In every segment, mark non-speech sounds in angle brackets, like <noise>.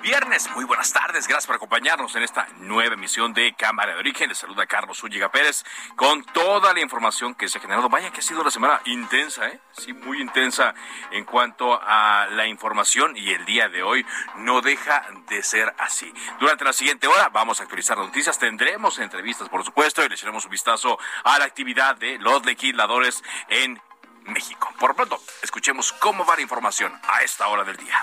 Viernes. Muy buenas tardes. Gracias por acompañarnos en esta nueva emisión de Cámara de Origen. Les saluda Carlos Zúñiga Pérez con toda la información que se ha generado. Vaya que ha sido una semana intensa, ¿eh? Sí, muy intensa en cuanto a la información y el día de hoy no deja de ser así. Durante la siguiente hora vamos a actualizar las noticias. Tendremos entrevistas, por supuesto, y le echaremos un vistazo a la actividad de los legisladores en México. Por pronto, escuchemos cómo va la información a esta hora del día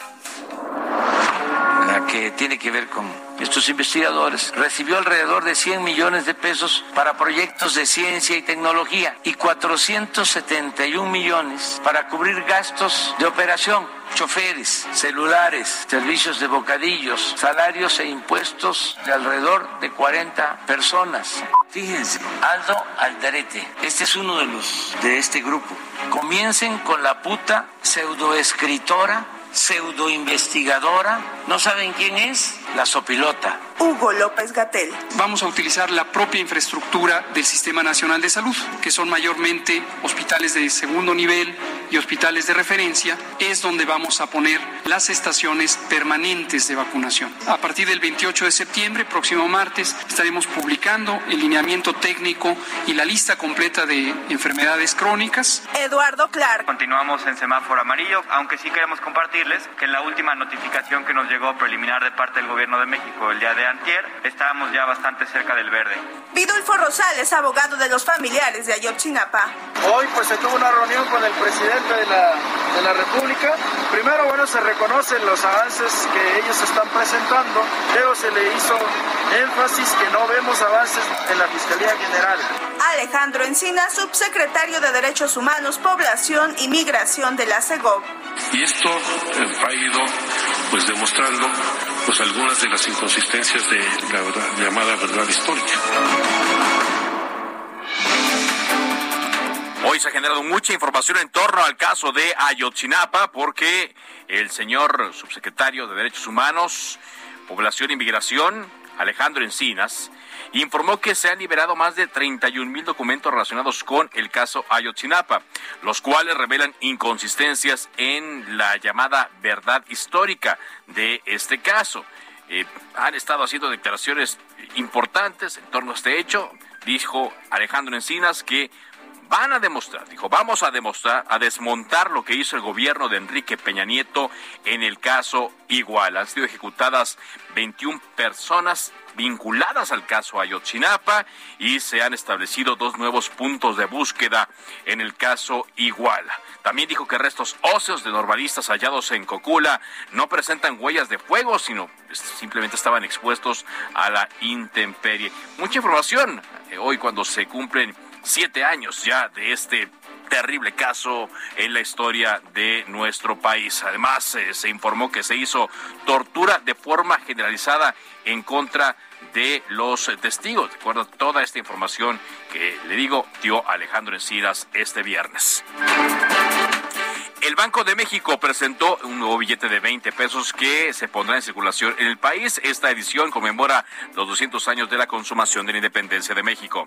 la que tiene que ver con estos investigadores, recibió alrededor de 100 millones de pesos para proyectos de ciencia y tecnología y 471 millones para cubrir gastos de operación, choferes, celulares, servicios de bocadillos, salarios e impuestos de alrededor de 40 personas. Fíjense, Aldo Aldarete, este es uno de los de este grupo. Comiencen con la puta pseudoescritora pseudoinvestigadora. ¿No saben quién es? La sopilota. Hugo López Gatel. Vamos a utilizar la propia infraestructura del Sistema Nacional de Salud, que son mayormente hospitales de segundo nivel y hospitales de referencia. Es donde vamos a poner las estaciones permanentes de vacunación. A partir del 28 de septiembre, próximo martes, estaremos publicando el lineamiento técnico y la lista completa de enfermedades crónicas. Eduardo Clark. Continuamos en semáforo amarillo, aunque sí queremos compartirles que en la última notificación que nos llegó preliminar de parte del Gobierno de México el día de antier, estábamos ya bastante cerca del verde. Vidulfo Rosales, abogado de los familiares de Ayotzinapa. Hoy pues se tuvo una reunión con el presidente de la, de la República. Primero, bueno, se reconocen los avances que ellos están presentando, pero se le hizo énfasis que no vemos avances en la Fiscalía General. Alejandro Encina, subsecretario de Derechos Humanos, Población y Migración de la CEGOV. Y esto eh, ha ido pues demostrando pues algunas de las inconsistencias de la verdad, llamada verdad histórica. Hoy se ha generado mucha información en torno al caso de Ayotzinapa porque el señor subsecretario de Derechos Humanos, Población y Migración, Alejandro Encinas, informó que se han liberado más de 31 mil documentos relacionados con el caso Ayotzinapa, los cuales revelan inconsistencias en la llamada verdad histórica de este caso. Eh, han estado haciendo declaraciones importantes en torno a este hecho. Dijo Alejandro Encinas que van a demostrar, dijo, vamos a demostrar, a desmontar lo que hizo el gobierno de Enrique Peña Nieto en el caso Igual. Han sido ejecutadas 21 personas vinculadas al caso Ayotzinapa y se han establecido dos nuevos puntos de búsqueda en el caso Iguala. También dijo que restos óseos de normalistas hallados en Cocula no presentan huellas de fuego, sino simplemente estaban expuestos a la intemperie. Mucha información eh, hoy cuando se cumplen siete años ya de este terrible caso en la historia de nuestro país. Además, eh, se informó que se hizo tortura de forma generalizada en contra de los testigos. De acuerdo toda esta información que le digo, dio Alejandro Encinas este viernes. El Banco de México presentó un nuevo billete de 20 pesos que se pondrá en circulación en el país. Esta edición conmemora los 200 años de la consumación de la independencia de México.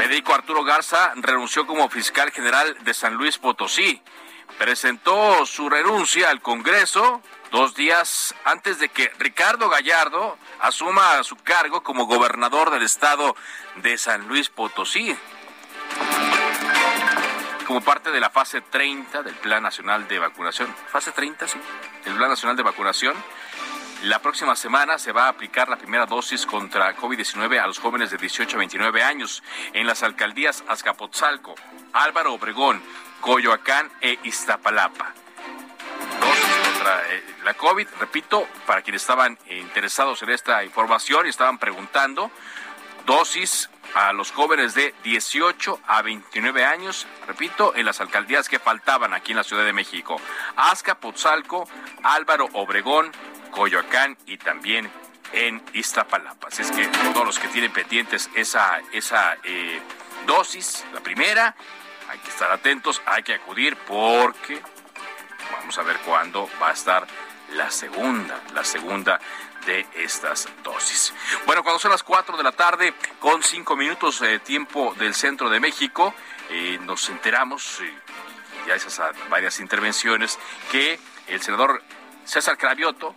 Federico Arturo Garza renunció como fiscal general de San Luis Potosí. Presentó su renuncia al Congreso dos días antes de que Ricardo Gallardo asuma su cargo como gobernador del estado de San Luis Potosí. Como parte de la fase 30 del Plan Nacional de Vacunación. Fase 30, sí. El Plan Nacional de Vacunación La próxima semana se va a aplicar la primera dosis contra COVID-19 a los jóvenes de 18 a 29 años en las alcaldías Azcapotzalco, Álvaro Obregón, Coyoacán e Iztapalapa. Dosis contra eh, la COVID, repito, para quienes estaban interesados en esta información y estaban preguntando, dosis a los jóvenes de 18 a 29 años, repito, en las alcaldías que faltaban aquí en la Ciudad de México. Azcapotzalco, Álvaro Obregón, Coyoacán y también en Iztapalapa. Así es que todos los que tienen pendientes esa, esa eh, dosis, la primera, hay que estar atentos, hay que acudir porque vamos a ver cuándo va a estar la segunda, la segunda de estas dosis. Bueno, cuando son las 4 de la tarde, con 5 minutos de tiempo del centro de México, eh, nos enteramos, eh, ya esas varias intervenciones, que el senador César Cravioto,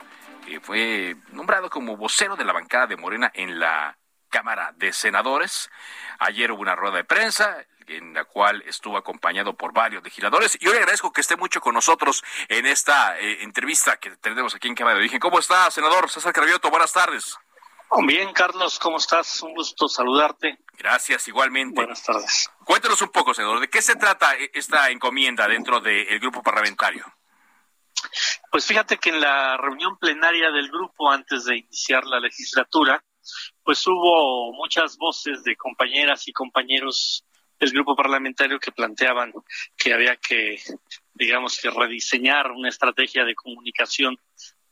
fue nombrado como vocero de la bancada de Morena en la Cámara de Senadores. Ayer hubo una rueda de prensa en la cual estuvo acompañado por varios legisladores. Y hoy agradezco que esté mucho con nosotros en esta eh, entrevista que tenemos aquí en Cámara de Origen. ¿Cómo está, senador César Cravioto? Buenas tardes. Bien, Carlos, ¿cómo estás? Un gusto saludarte. Gracias, igualmente. Buenas tardes. Cuéntanos un poco, senador, ¿de qué se trata esta encomienda dentro del grupo parlamentario? Pues fíjate que en la reunión plenaria del grupo antes de iniciar la legislatura, pues hubo muchas voces de compañeras y compañeros del grupo parlamentario que planteaban que había que, digamos, que rediseñar una estrategia de comunicación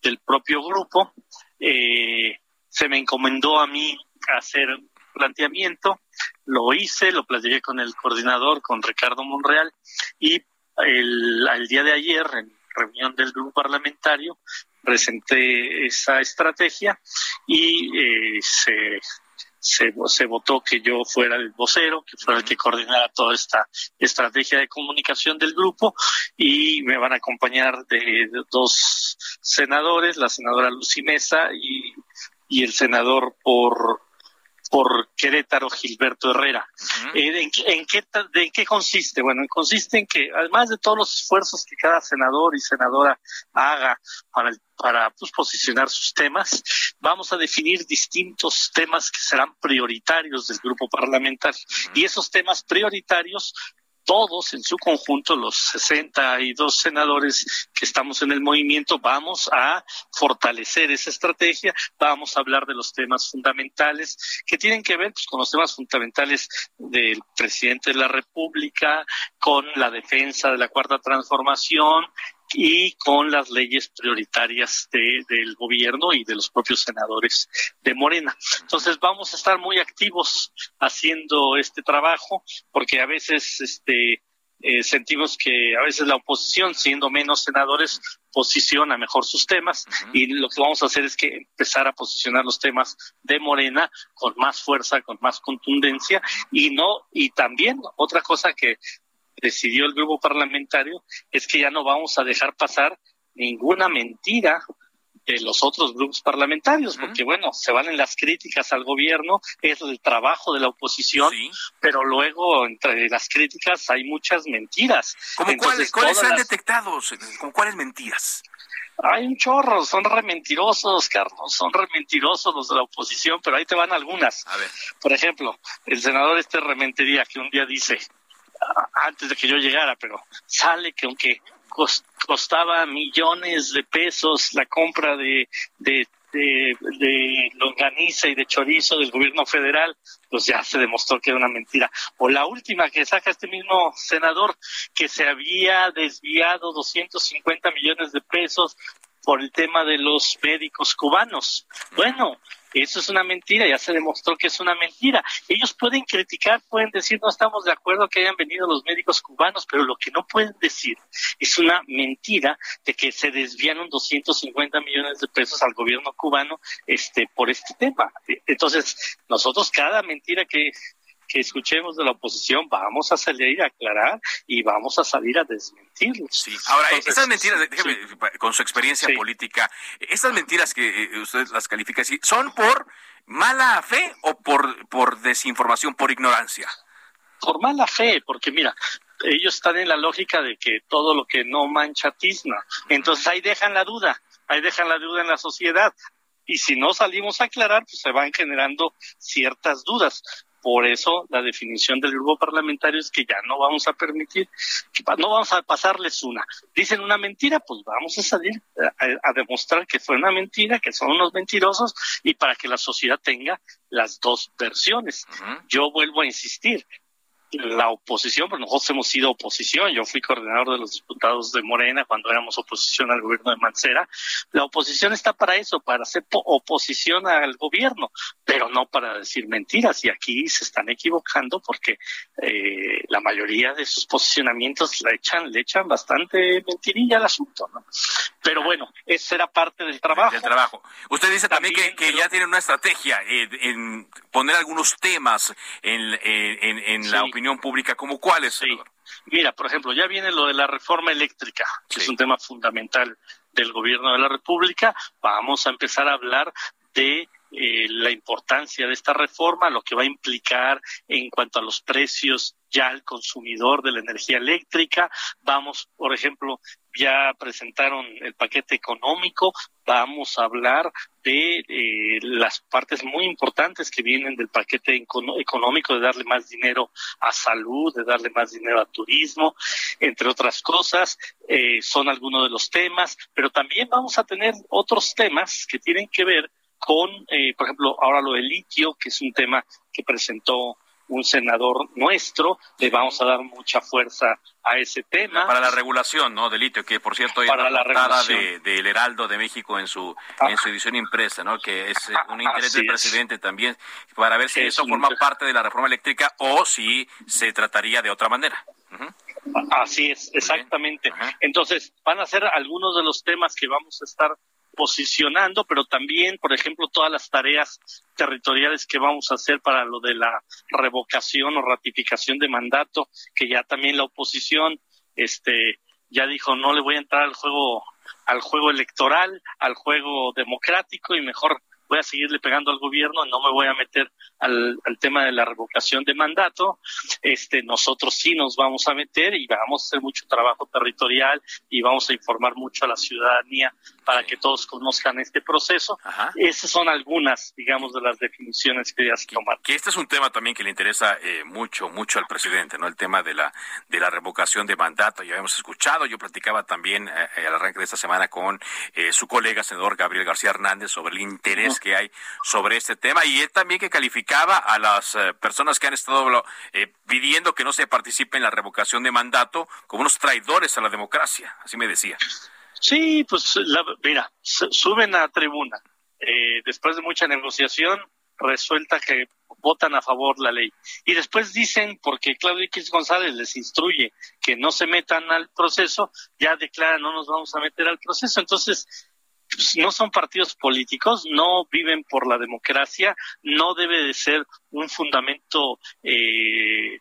del propio grupo. Eh, se me encomendó a mí hacer planteamiento, lo hice, lo platiqué con el coordinador, con Ricardo Monreal, y el, día de ayer, en reunión del grupo parlamentario, presenté esa estrategia y eh, se, se, votó que yo fuera el vocero, que fuera el que coordinara toda esta estrategia de comunicación del grupo y me van a acompañar de, dos senadores, la senadora Lucy Mesa y, y el senador por por Querétaro Gilberto Herrera. Eh, ¿en, qué, ¿De qué consiste? Bueno, consiste en que además de todos los esfuerzos que cada senador y senadora haga para, para pues, posicionar sus temas, vamos a definir distintos temas que serán prioritarios del grupo parlamentario. Y esos temas prioritarios todos en su conjunto, los 62 senadores que estamos en el movimiento, vamos a fortalecer esa estrategia, vamos a hablar de los temas fundamentales que tienen que ver pues, con los temas fundamentales del presidente de la República, con la defensa de la cuarta transformación, y con las leyes prioritarias del gobierno y de los propios senadores de Morena. Entonces vamos a estar muy activos haciendo este trabajo porque a veces este eh, sentimos que a veces la oposición, siendo menos senadores, posiciona mejor sus temas y lo que vamos a hacer es que empezar a posicionar los temas de Morena con más fuerza, con más contundencia y no y también otra cosa que decidió el grupo parlamentario es que ya no vamos a dejar pasar ninguna mentira de los otros grupos parlamentarios, porque bueno, se valen las críticas al gobierno, es el trabajo de la oposición, pero luego entre las críticas hay muchas mentiras. ¿Cómo cuáles, cuáles han detectado? ¿Con cuáles mentiras? Hay un chorro, son rementirosos, Carlos, son rementirosos los de la oposición, pero ahí te van algunas. A ver. Por ejemplo, el senador este Rementería que un día dice, antes de que yo llegara, pero sale que aunque costaba millones de pesos la compra de, de, de, de longaniza y de chorizo del gobierno federal, pues ya se demostró que era una mentira. O la última que saca este mismo senador, que se había desviado 250 millones de pesos por el tema de los médicos cubanos. Bueno, eso es una mentira, ya se demostró que es una mentira. Ellos pueden criticar, pueden decir no estamos de acuerdo que hayan venido los médicos cubanos, pero lo que no pueden decir es una mentira de que se desviaron 250 millones de pesos al gobierno cubano este por este tema. Entonces, nosotros cada mentira que que escuchemos de la oposición, vamos a salir a aclarar y vamos a salir a desmentirlos. Sí, ahora, estas mentiras, déjeme, con su experiencia política, estas mentiras que eh, usted las califica así, ¿son por mala fe o por, por desinformación, por ignorancia? Por mala fe, porque mira, ellos están en la lógica de que todo lo que no mancha tizna. Entonces ahí dejan la duda ahí dejan la deuda en la sociedad. Y si no salimos a aclarar, pues se van generando ciertas dudas. Por eso la definición del grupo parlamentario es que ya no vamos a permitir, que no vamos a pasarles una. Dicen una mentira, pues vamos a salir a, demostrar que fue una mentira, que son unos mentirosos y para que la sociedad tenga las dos versiones. Yo vuelvo a insistir, la oposición, pero nosotros hemos sido oposición, yo fui coordinador de los diputados de Morena cuando éramos oposición al gobierno de Mancera, la oposición está para eso, para hacer oposición al gobierno, pero no para decir mentiras, y aquí se están equivocando porque eh, la mayoría de sus posicionamientos le echan, le echan bastante mentirilla al asunto, ¿no? Pero bueno, esa era parte del trabajo. Del trabajo. Usted dice también, que, ya tienen una estrategia en, poner algunos temas en, en, la opinión pública, ¿como cuáles, sí. Mira, por ejemplo, ya viene lo de la reforma eléctrica, que es un tema fundamental del gobierno de la República. Vamos a empezar a hablar de eh, la importancia de esta reforma, lo que va a implicar en cuanto a los precios ya al consumidor de la energía eléctrica. Vamos, por ejemplo, ya presentaron el paquete económico, vamos a hablar de eh, las partes muy importantes que vienen del paquete económico, de darle más dinero a salud, de darle más dinero a turismo, entre otras cosas, eh, son algunos de los temas, pero también vamos a tener otros temas que tienen que ver con, eh, por ejemplo, ahora lo del litio, que es un tema que presentó un senador nuestro, le vamos a dar mucha fuerza a ese tema. Para la regulación, ¿no? Del litio, que por cierto, hay para la portada del de, Heraldo de México en su, ah. en su edición impresa, ¿no? Que es eh, un interés del presidente también, para ver si eso forma parte de la reforma eléctrica o si se trataría de otra manera. Así es, exactamente. Entonces, van a ser algunos de los temas que vamos a estar posicionando, pero también, por ejemplo, todas las tareas territoriales que vamos a hacer para lo de la revocación o ratificación de mandato, que ya también la oposición este ya dijo no le voy a entrar al juego al juego electoral, al juego democrático y mejor voy a seguirle pegando al gobierno, no me voy a meter al, tema de la revocación de mandato. Este, nosotros sí nos vamos a meter y vamos a hacer mucho trabajo territorial y vamos a informar mucho a la ciudadanía para que todos conozcan este proceso. Esas son algunas, digamos, de las definiciones que ya se tomaron. Que este es un tema también que le interesa eh, mucho, mucho al presidente, ¿no? El tema de la, de la revocación de mandato. Ya hemos escuchado, yo platicaba también eh, eh, al arranque de esta semana con su colega, senador Gabriel García Hernández, sobre el interés que hay sobre este tema y él también que calificaba a las eh, personas que han estado eh, pidiendo que no se participe en la revocación de mandato como unos traidores a la democracia, así me decía. Sí, pues mira, suben a tribuna. Eh, después de mucha negociación, resuelta que votan a favor la ley. Y después dicen, porque Claudio X González les instruye que no se metan al proceso, ya declaran no nos vamos a meter al proceso. Entonces, pues, no son partidos políticos, no viven por la democracia, no debe de ser un fundamento eh,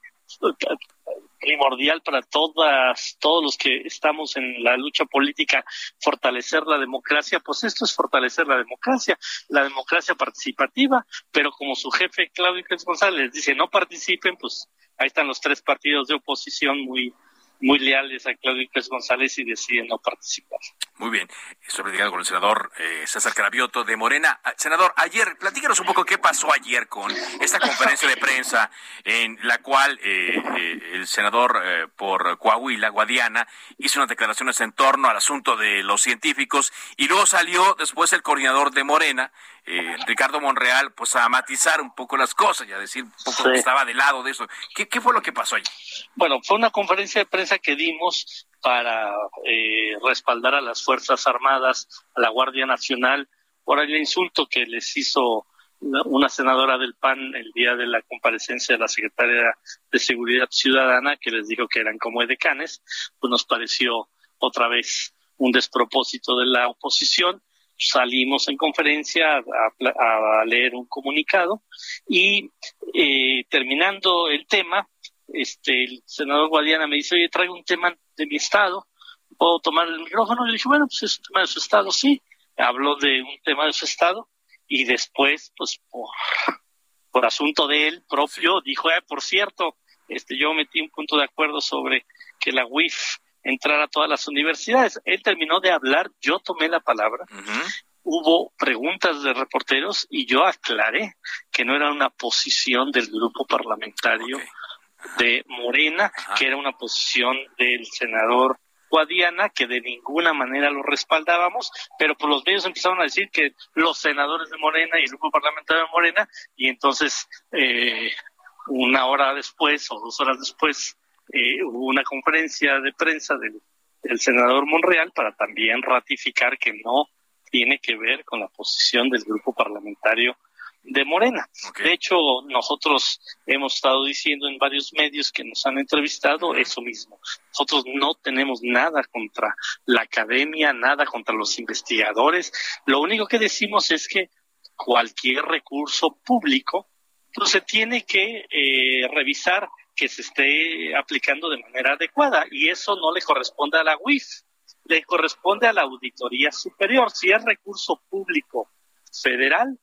primordial para todas, todos los que estamos en la lucha política, fortalecer la democracia, pues esto es fortalecer la democracia, la democracia participativa, pero como su jefe Claudio González dice no participen, pues ahí están los tres partidos de oposición muy, muy leales a Claudio Pérez González y deciden no participar. Muy bien, estoy platicando con el senador eh, César Carabioto de Morena. Ah, senador, ayer, platícanos un poco qué pasó ayer con esta conferencia de prensa en la cual eh, eh, el senador por Coahuila, Guadiana, hizo unas declaraciones en torno al asunto de los científicos y luego salió después el coordinador de Morena, eh, Ricardo Monreal, pues a matizar un poco las cosas y a decir un poco que estaba de lado de eso. ¿Qué, ¿Qué, fue lo que pasó allí? Bueno, fue una conferencia de prensa que dimos para eh, respaldar a las Fuerzas Armadas, a la Guardia Nacional, por el insulto que les hizo una senadora del PAN el día de la comparecencia de la secretaria de Seguridad Ciudadana, que les dijo que eran como edecanes, pues nos pareció otra vez un despropósito de la oposición salimos en conferencia a, leer un comunicado y eh, terminando el tema, este, el senador Guadiana me dice, oye, traigo un tema de mi estado, ¿puedo tomar el micrófono? Y le dije, bueno, pues es un tema de su estado, sí. Habló de un tema de su estado y después, pues por, por asunto de él propio, dijo, eh, por cierto, este, yo metí un punto de acuerdo sobre que la UIF entrar a todas las universidades. Él terminó de hablar, yo tomé la palabra. Hubo preguntas de reporteros y yo aclaré que no era una posición del grupo parlamentario de Morena, que era una posición del senador Guadiana, que de ninguna manera lo respaldábamos, pero por los medios empezaron a decir que los senadores de Morena y el grupo parlamentario de Morena, y entonces eh, una hora después o dos horas después eh, hubo una conferencia de prensa del, senador Monreal para también ratificar que no tiene que ver con la posición del grupo parlamentario de Morena. De hecho, nosotros hemos estado diciendo en varios medios que nos han entrevistado eso mismo. Nosotros no tenemos nada contra la academia, nada contra los investigadores. Lo único que decimos es que cualquier recurso público pues, se tiene que eh, revisar que se esté aplicando de manera adecuada y eso no le corresponde a la UIF, le corresponde a la Auditoría Superior. Si es recurso público federal,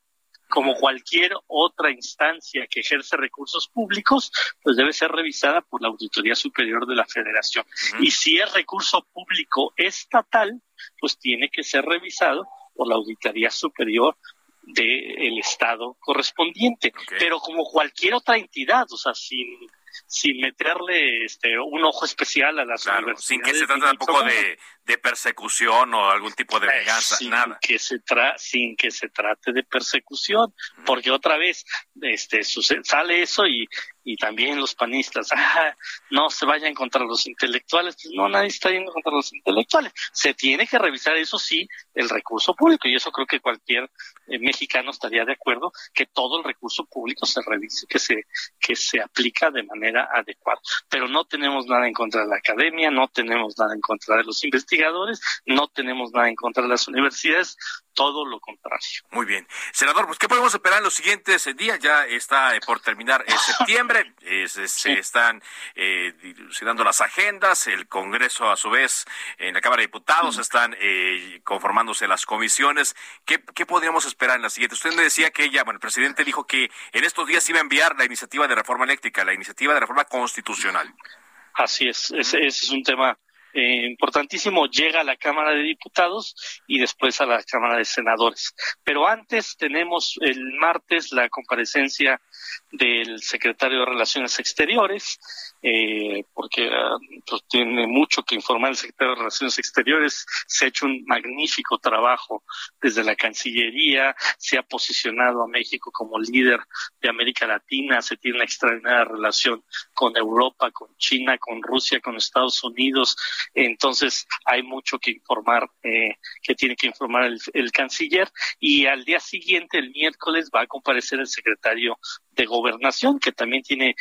como cualquier otra instancia que ejerce recursos públicos, pues debe ser revisada por la Auditoría Superior de la Federación. Y si es recurso público estatal, pues tiene que ser revisado por la Auditoría Superior del Estado correspondiente. Pero como cualquier otra entidad, o sea, sin sin meterle este un ojo especial a las claro, Sin que se trate tampoco de, de, persecución o algún tipo de venganza, sin nada. Que se tra sin que se trate de persecución, porque otra vez este sale eso y, y también los panistas, ah, no se vayan contra los intelectuales, pues no, nadie está yendo contra los intelectuales. Se tiene que revisar, eso sí, el recurso público, y eso creo que cualquier eh, mexicano estaría de acuerdo, que todo el recurso público se revise, que se, que se aplica de manera adecuada. Pero no tenemos nada en contra de la academia, no tenemos nada en contra de los investigadores, no tenemos nada en contra de las universidades, todo lo contrario. Muy bien. Senador, pues ¿qué podemos esperar en los siguientes eh, días? Ya está eh, por terminar el <laughs> septiembre, se están eh, dilucidando las agendas, el Congreso a su vez, en la Cámara de Diputados están eh, conformándose las comisiones. ¿Qué, ¿Qué podríamos esperar en las siguientes? Usted me decía que ya, bueno, el presidente dijo que en estos días iba a enviar la iniciativa de reforma eléctrica, la iniciativa de reforma constitucional. Así es, ese es un tema eh, importantísimo, llega a la Cámara de Diputados y después a la Cámara de Senadores. Pero antes tenemos el martes la comparecencia del secretario de Relaciones Exteriores, eh, porque ah, pues, tiene mucho que informar el secretario de Relaciones Exteriores. Se ha hecho un magnífico trabajo desde la Cancillería, se ha posicionado a México como líder de América Latina, se tiene una extraordinaria relación con Europa, con China, con Rusia, con Estados Unidos. Entonces hay mucho que informar, eh, que tiene que informar el, el canciller. Y al día siguiente, el miércoles, va a comparecer el secretario de gobernación, que también tiene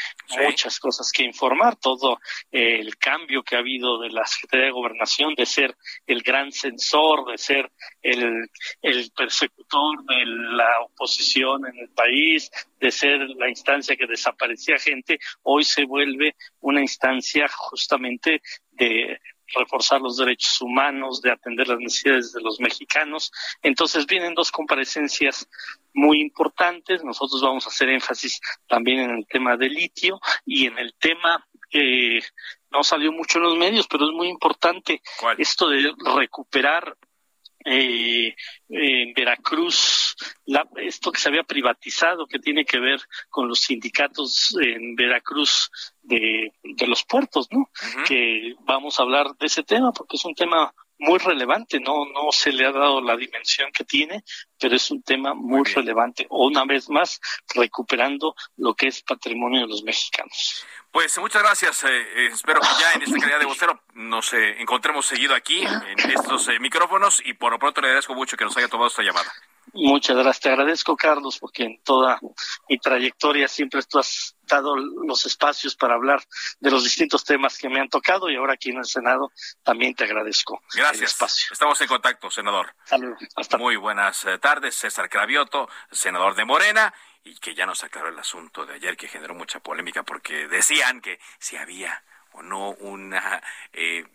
muchas cosas que informar, todo eh, el cambio que ha habido de la Secretaría de Gobernación, de ser el gran censor, de ser el, el persecutor de la oposición en el país, de ser la instancia que desaparecía gente, hoy se vuelve una instancia justamente de reforzar los derechos humanos, de atender las necesidades de los mexicanos. Entonces vienen dos comparecencias muy importantes. Nosotros vamos a hacer énfasis también en el tema del litio y en el tema que no salió mucho en los medios, pero es muy importante esto de recuperar eh, en Veracruz, esto que se había privatizado, que tiene que ver con los sindicatos en Veracruz de, los puertos, ¿no? Que vamos a hablar de ese tema porque es un tema muy relevante, no, no se le ha dado la dimensión que tiene, pero es un tema muy, relevante. O una vez más, recuperando lo que es patrimonio de los mexicanos. Pues muchas gracias. Eh, eh, espero que ya en esta calidad de vocero nos eh, encontremos seguido aquí en estos micrófonos y por lo pronto le agradezco mucho que nos haya tomado esta llamada. Muchas gracias. Te agradezco, Carlos, porque en toda mi trayectoria siempre tú has dado los espacios para hablar de los distintos temas que me han tocado y ahora aquí en el Senado también te agradezco. Gracias. espacio. Estamos en contacto, senador. Saludos. Hasta Muy buenas eh, tardes. César Cravioto, senador de Morena y que ya nos aclaró el asunto de ayer que generó mucha polémica porque decían que si había o no una eh,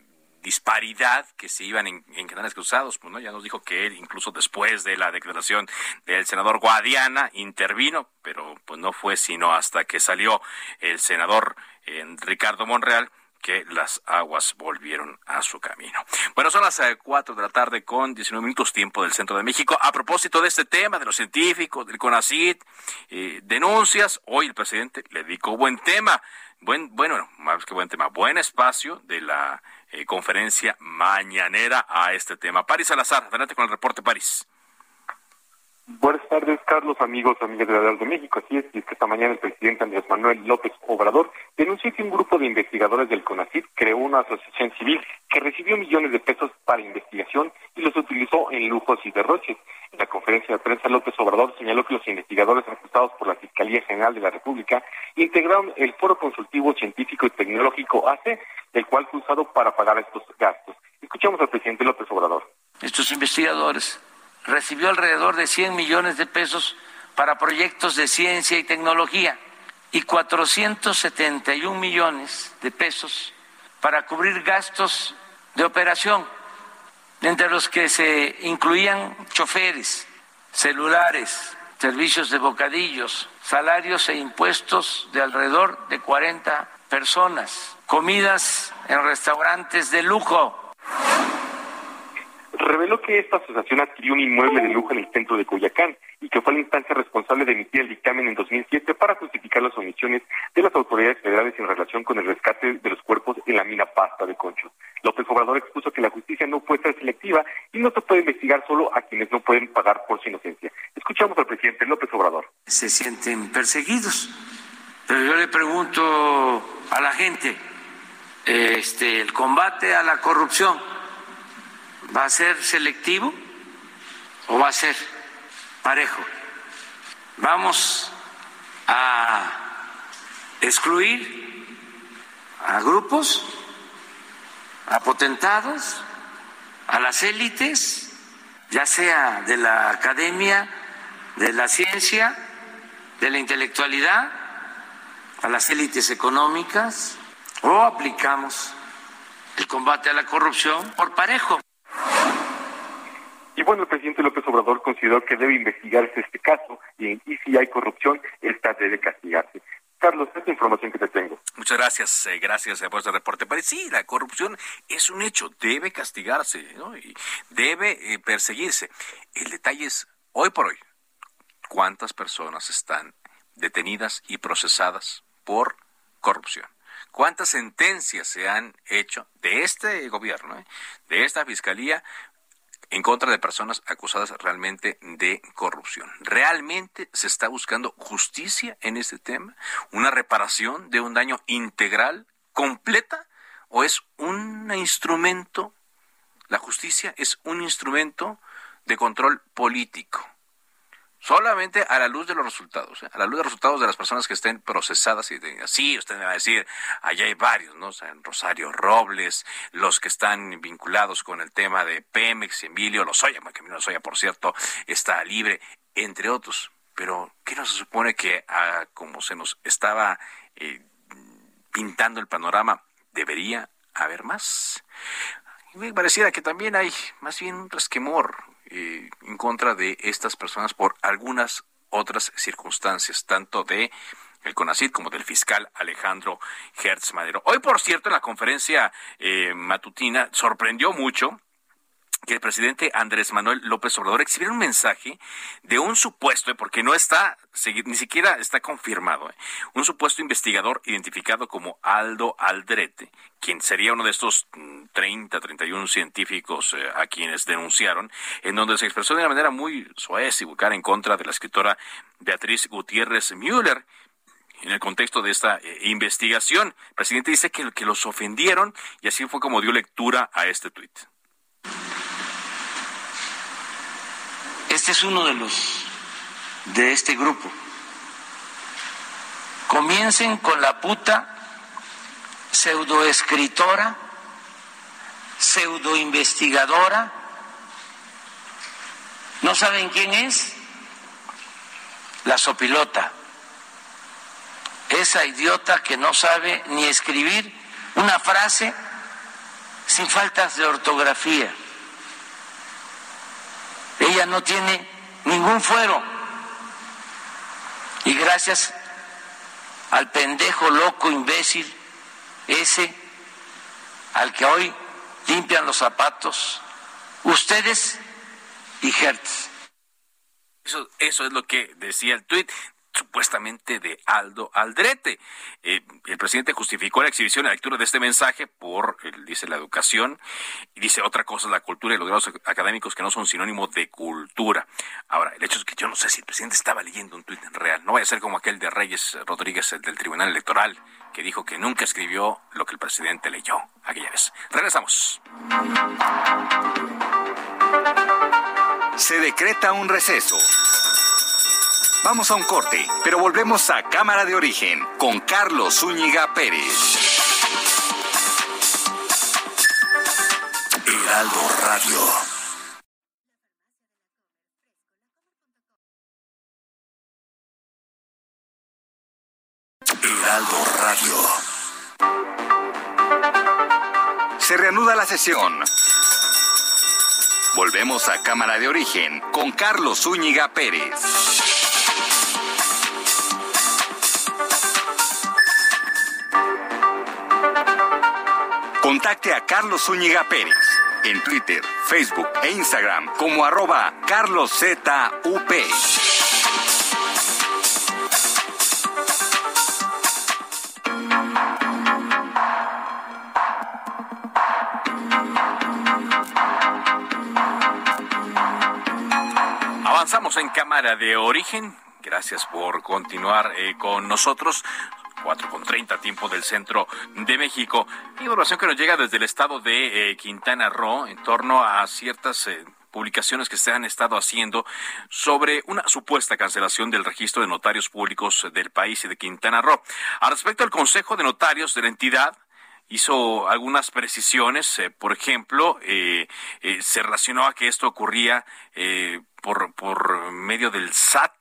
disparidad que se iban en, canales cruzados, pues no, ya nos dijo que él incluso después de la declaración del senador Guadiana intervino, pero pues no fue sino hasta que salió el senador eh, Ricardo Monreal que las aguas volvieron a su camino. Bueno, son las eh, cuatro de la tarde con 19 minutos tiempo del centro de México. A propósito de este tema, de los científicos, del CONACIT, eh, denuncias, hoy el presidente le dedicó buen tema, buen, bueno, más que buen tema, buen espacio de la eh, conferencia mañanera a este tema. París Salazar, adelante con el reporte, París. Buenas tardes, Carlos, amigos, amigas de la de México. Así es, y que esta mañana el presidente Andrés Manuel López Obrador denunció que un grupo de investigadores del CONACYT creó una asociación civil que recibió millones de pesos para investigación y los utilizó en lujos y derroches. En la conferencia de prensa, López Obrador señaló que los investigadores acusados por la Fiscalía General de la República integraron el Foro Consultivo Científico y Tecnológico AC, el cual fue usado para pagar estos gastos. Escuchamos al presidente López Obrador. Estos investigadores recibió alrededor de 100 millones de pesos para proyectos de ciencia y tecnología y 471 millones de pesos para cubrir gastos de operación, entre los que se incluían choferes, celulares, servicios de bocadillos, salarios e impuestos de alrededor de 40 personas, comidas en restaurantes de lujo reveló que esta asociación adquirió un inmueble de lujo en el centro de Coyacán y que fue la instancia responsable de emitir el dictamen en 2007 para justificar las omisiones de las autoridades federales en relación con el rescate de los cuerpos en la mina Pasta de Concho. López Obrador expuso que la justicia no puede ser selectiva y no se puede investigar solo a quienes no pueden pagar por su inocencia. Escuchamos al presidente López Obrador. Se sienten perseguidos, pero yo le pregunto a la gente, este, el combate a la corrupción ¿Va a ser selectivo o va a ser parejo? Vamos a excluir a grupos, a potentados, a las élites, ya sea de la academia, de la ciencia, de la intelectualidad, a las élites económicas, o aplicamos el combate a la corrupción por parejo. Y bueno, el presidente López Obrador consideró que debe investigarse este caso y, si hay corrupción, esta debe castigarse. Carlos, esta información que te tengo. Muchas gracias, eh, gracias por este reporte. Pero sí, la corrupción es un hecho, debe castigarse, ¿no? y debe eh, perseguirse. El detalle es, hoy por hoy, ¿cuántas personas están detenidas y procesadas por corrupción? ¿Cuántas sentencias se han hecho de este gobierno, eh, de esta fiscalía, en contra de personas acusadas realmente de corrupción. ¿Realmente se está buscando justicia en este tema? ¿Una reparación de un daño integral, completa? ¿O es un instrumento, la justicia es un instrumento de control político? Solamente a la luz de los resultados, ¿eh? a la luz de los resultados de las personas que estén procesadas y de, sí, usted me va a decir, allá hay varios, ¿no? O sea, Rosario Robles, los que están vinculados con el tema de Pemex, Emilio Lozoya, que Lozoya, por cierto, está libre, entre otros. Pero, ¿qué no se supone que, ah, como se nos estaba eh, pintando el panorama, debería haber más? me pareciera que también hay más bien un resquemor, eh, en contra de estas personas por algunas otras circunstancias, tanto de el CONACID como del fiscal Alejandro Hertz Madero. Hoy, por cierto, en la conferencia eh, matutina sorprendió mucho que el presidente Andrés Manuel López Obrador exhibiera un mensaje de un supuesto, porque no está, ni siquiera está confirmado, ¿eh? un supuesto investigador identificado como Aldo Aldrete, quien sería uno de estos 30, mm, 31 científicos eh, a quienes denunciaron, en donde se expresó de una manera muy suave y bucal en contra de la escritora Beatriz Gutiérrez Müller, en el contexto de esta eh, investigación. El presidente dice que, que los ofendieron y así fue como dio lectura a este tuit. Este es uno de los de este grupo. Comiencen con la puta pseudoescritora, pseudoinvestigadora. ¿No saben quién es? La sopilota. Esa idiota que no sabe ni escribir una frase sin faltas de ortografía. Ella no tiene ningún fuero. Y gracias al pendejo loco imbécil ese al que hoy limpian los zapatos ustedes y Hertz. Eso, eso es lo que decía el tuit supuestamente de Aldo Aldrete. Eh, el presidente justificó la exhibición y la lectura de este mensaje por, dice, la educación, y dice otra cosa, la cultura y los grados académicos que no son sinónimo de cultura. Ahora, el hecho es que yo no sé si el presidente estaba leyendo un tuit en real. No vaya a ser como aquel de Reyes Rodríguez, el del Tribunal Electoral, que dijo que nunca escribió lo que el presidente leyó aquella vez. Regresamos. Se decreta un receso. Vamos a un corte, pero volvemos a Cámara de Origen con Carlos Zúñiga Pérez. Heraldo Radio. Heraldo Radio. Se reanuda la sesión. Volvemos a Cámara de Origen con Carlos Zúñiga Pérez. Contacte a Carlos Zúñiga Pérez en Twitter, Facebook e Instagram como arroba carloszup. Avanzamos en cámara de origen. Gracias por continuar eh, con nosotros. 4 con 30 tiempo del centro de México. Información que nos llega desde el estado de eh, Quintana Roo en torno a ciertas eh, publicaciones que se han estado haciendo sobre una supuesta cancelación del registro de notarios públicos del país y de Quintana Roo. Al respecto, el Consejo de Notarios de la entidad hizo algunas precisiones. Eh, por ejemplo, se relacionó a que esto ocurría por, por medio del SAT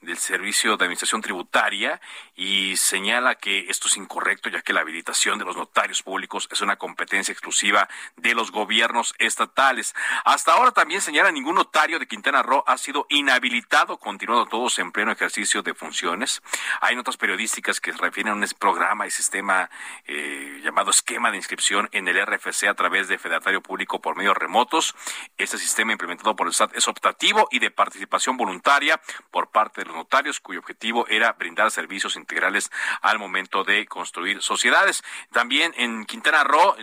del Servicio de Administración Tributaria y señala que esto es incorrecto ya que la habilitación de los notarios públicos es una competencia exclusiva de los gobiernos estatales. Hasta ahora también señala ningún notario de Quintana Roo ha sido inhabilitado, continuando todos en pleno ejercicio de funciones. Hay notas periodísticas que refieren a un programa y sistema eh, llamado esquema de inscripción en el RFC a través de fedatario público por medios remotos. Este sistema implementado por el SAT es optativo y de participación voluntaria por parte de los notarios, cuyo objetivo era brindar servicios integrales al momento de construir sociedades. También en Quintana Roo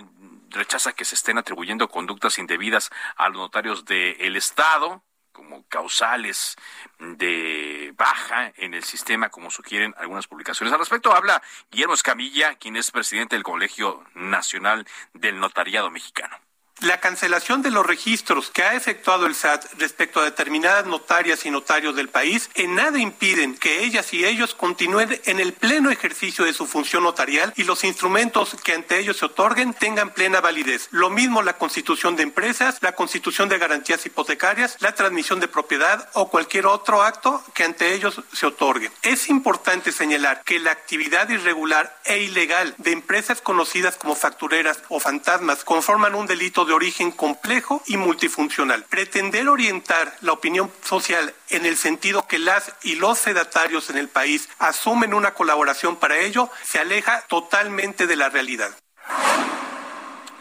rechaza que se estén atribuyendo conductas indebidas a los notarios del Estado como causales de baja en el sistema, como sugieren algunas publicaciones. Al respecto habla Guillermo Escamilla, quien es presidente del Colegio Nacional del Notariado Mexicano. La cancelación de los registros que ha efectuado el SAT respecto a determinadas notarias y notarios del país en nada impiden que ellas y ellos continúen en el pleno ejercicio de su función notarial y los instrumentos que ante ellos se otorguen tengan plena validez. Lo mismo la constitución de empresas, la constitución de garantías hipotecarias, la transmisión de propiedad o cualquier otro acto que ante ellos se otorgue. Es importante señalar que la actividad irregular e ilegal de empresas conocidas como factureras o fantasmas conforman un delito de origen complejo y multifuncional. Pretender orientar la opinión social en el sentido que las y los fedatarios en el país asumen una colaboración para ello se aleja totalmente de la realidad.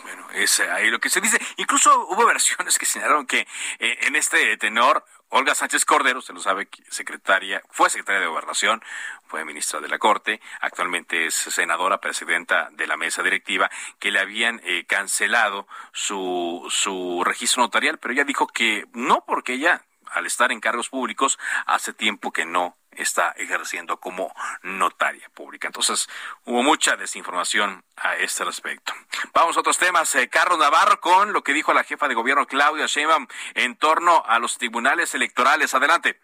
Bueno, es ahí lo que se dice. Incluso hubo <laughs> versiones que señalaron que eh, en este tenor Olga Sánchez Cordero, se lo sabe, secretaria, fue secretaria de Gobernación, fue ministra de la Corte, actualmente es senadora, presidenta de la mesa directiva, que le habían eh, cancelado su, su registro notarial, pero ella dijo que no, porque ella, al estar en cargos públicos, hace tiempo que no está ejerciendo como notaria pública. Entonces, hubo mucha desinformación a este respecto. Vamos a otros temas. Eh, Carlos Navarro con lo que dijo la jefa de gobierno Claudia Sheinbaum en torno a los tribunales electorales. Adelante.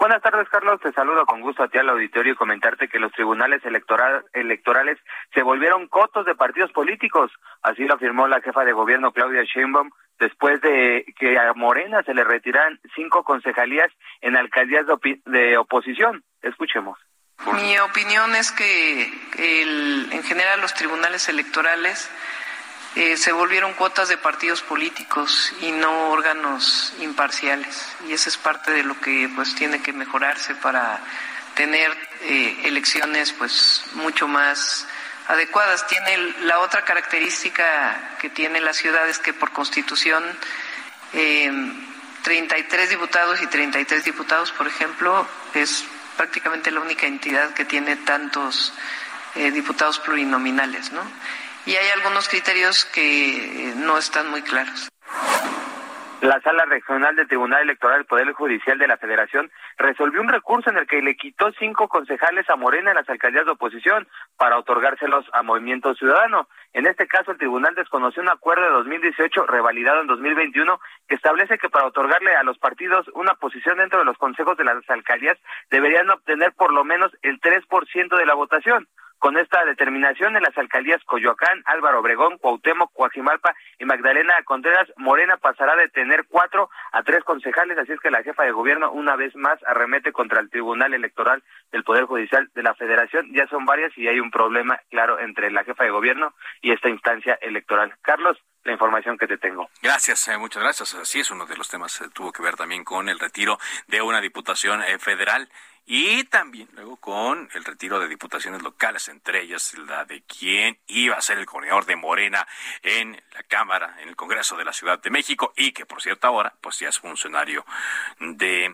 Buenas tardes, Carlos. Te saludo con gusto a ti al auditorio y comentarte que los tribunales electorales se volvieron cotos de partidos políticos. Así lo afirmó la jefa de gobierno Claudia Sheinbaum después de que a Morena se le retiran cinco concejalías en alcaldías de, oposición. Escuchemos. Mi opinión es que en general los tribunales electorales eh, se volvieron cuotas de partidos políticos y no órganos imparciales. Y eso es parte de lo que pues tiene que mejorarse para tener eh, elecciones pues mucho más adecuadas. Tiene la otra característica que tiene la ciudad es que por constitución eh, 33 diputados y 33 diputados, por ejemplo, es prácticamente la única entidad que tiene tantos eh, diputados plurinominales, ¿no? Y hay algunos criterios que no están muy claros. La Sala Regional del Tribunal Electoral del Poder Judicial de la Federación resolvió un recurso en el que le quitó cinco concejales a Morena en las alcaldías de oposición para otorgárselos a Movimiento Ciudadano. En este caso, el tribunal desconoció un acuerdo de 2018 revalidado en 2021 que establece que para otorgarle a los partidos una posición dentro de los consejos de las alcaldías deberían obtener por lo menos el 3% de la votación. Con esta determinación en las alcaldías Coyoacán, Álvaro Obregón, Cuauhtémoc, Coajimalpa y Magdalena Contreras, Morena pasará de tener cuatro a tres concejales, así es que la jefa de gobierno una vez más arremete contra el Tribunal Electoral del Poder Judicial de la Federación. Ya son varias y hay un problema claro entre la jefa de gobierno y esta instancia electoral. Carlos, la información que te tengo. Gracias, eh, muchas gracias. Así es, uno de los temas eh, tuvo que ver también con el retiro de una diputación eh, federal y también luego con el retiro de diputaciones locales, entre ellas la de quien iba a ser el coordinador de Morena en la Cámara, en el Congreso de la Ciudad de México y que por cierto ahora pues ya es funcionario de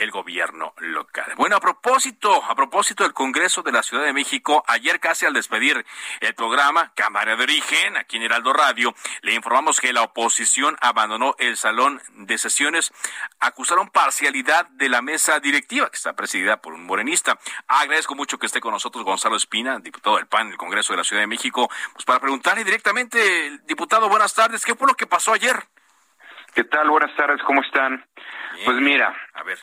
el gobierno local. Bueno, a propósito, a propósito del Congreso de la Ciudad de México, ayer casi al despedir el programa Cámara de Origen, aquí en Heraldo Radio, le informamos que la oposición abandonó el salón de sesiones, acusaron parcialidad de la mesa directiva, que está presidida por un morenista. Agradezco mucho que esté con nosotros Gonzalo Espina, diputado del PAN del Congreso de la Ciudad de México, pues para preguntarle directamente, diputado, buenas tardes, ¿qué fue lo que pasó ayer? ¿Qué tal? Buenas tardes, ¿cómo están? Pues mira,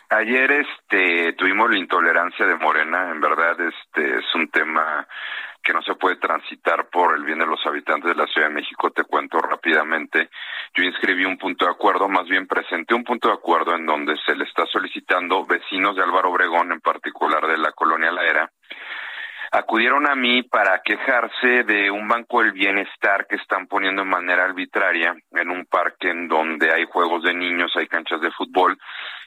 ayer este tuvimos la intolerancia de Morena, en verdad este es un tema que no se puede transitar por el bien de los habitantes de la Ciudad de México, te cuento rápidamente. Yo inscribí un punto de acuerdo, más bien presenté un punto de acuerdo en donde se le está solicitando vecinos de Álvaro Obregón, en particular de la colonia La Era, acudieron a mí para quejarse de un banco del bienestar que están poniendo de manera arbitraria en un parque en donde hay juegos de niños, hay canchas de fútbol